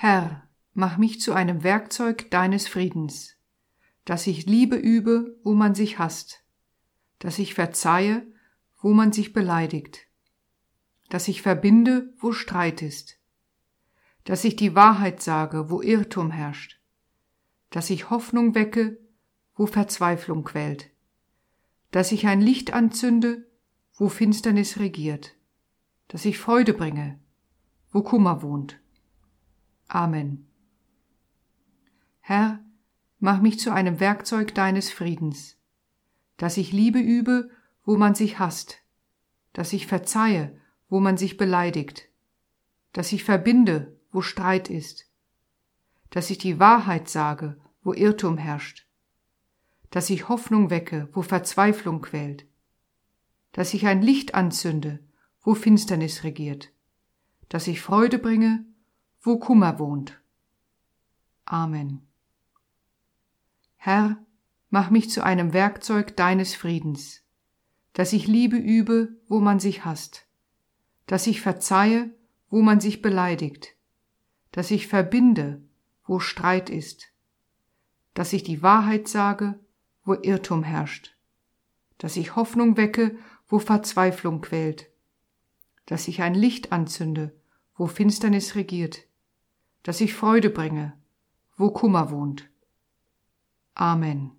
Herr, mach mich zu einem Werkzeug deines Friedens, dass ich Liebe übe, wo man sich hasst, dass ich verzeihe, wo man sich beleidigt, dass ich verbinde, wo Streit ist, dass ich die Wahrheit sage, wo Irrtum herrscht, dass ich Hoffnung wecke, wo Verzweiflung quält, dass ich ein Licht anzünde, wo Finsternis regiert, dass ich Freude bringe, wo Kummer wohnt. Amen. Herr, mach mich zu einem Werkzeug deines Friedens, dass ich Liebe übe, wo man sich hasst, dass ich verzeihe, wo man sich beleidigt, dass ich verbinde, wo Streit ist, dass ich die Wahrheit sage, wo Irrtum herrscht, dass ich Hoffnung wecke, wo Verzweiflung quält, dass ich ein Licht anzünde, wo Finsternis regiert, dass ich Freude bringe, wo Kummer wohnt. Amen. Herr, mach mich zu einem Werkzeug deines Friedens, dass ich Liebe übe, wo man sich hasst, dass ich verzeihe, wo man sich beleidigt, dass ich verbinde, wo Streit ist, dass ich die Wahrheit sage, wo Irrtum herrscht, dass ich Hoffnung wecke, wo Verzweiflung quält, dass ich ein Licht anzünde, wo Finsternis regiert, dass ich Freude bringe, wo Kummer wohnt. Amen.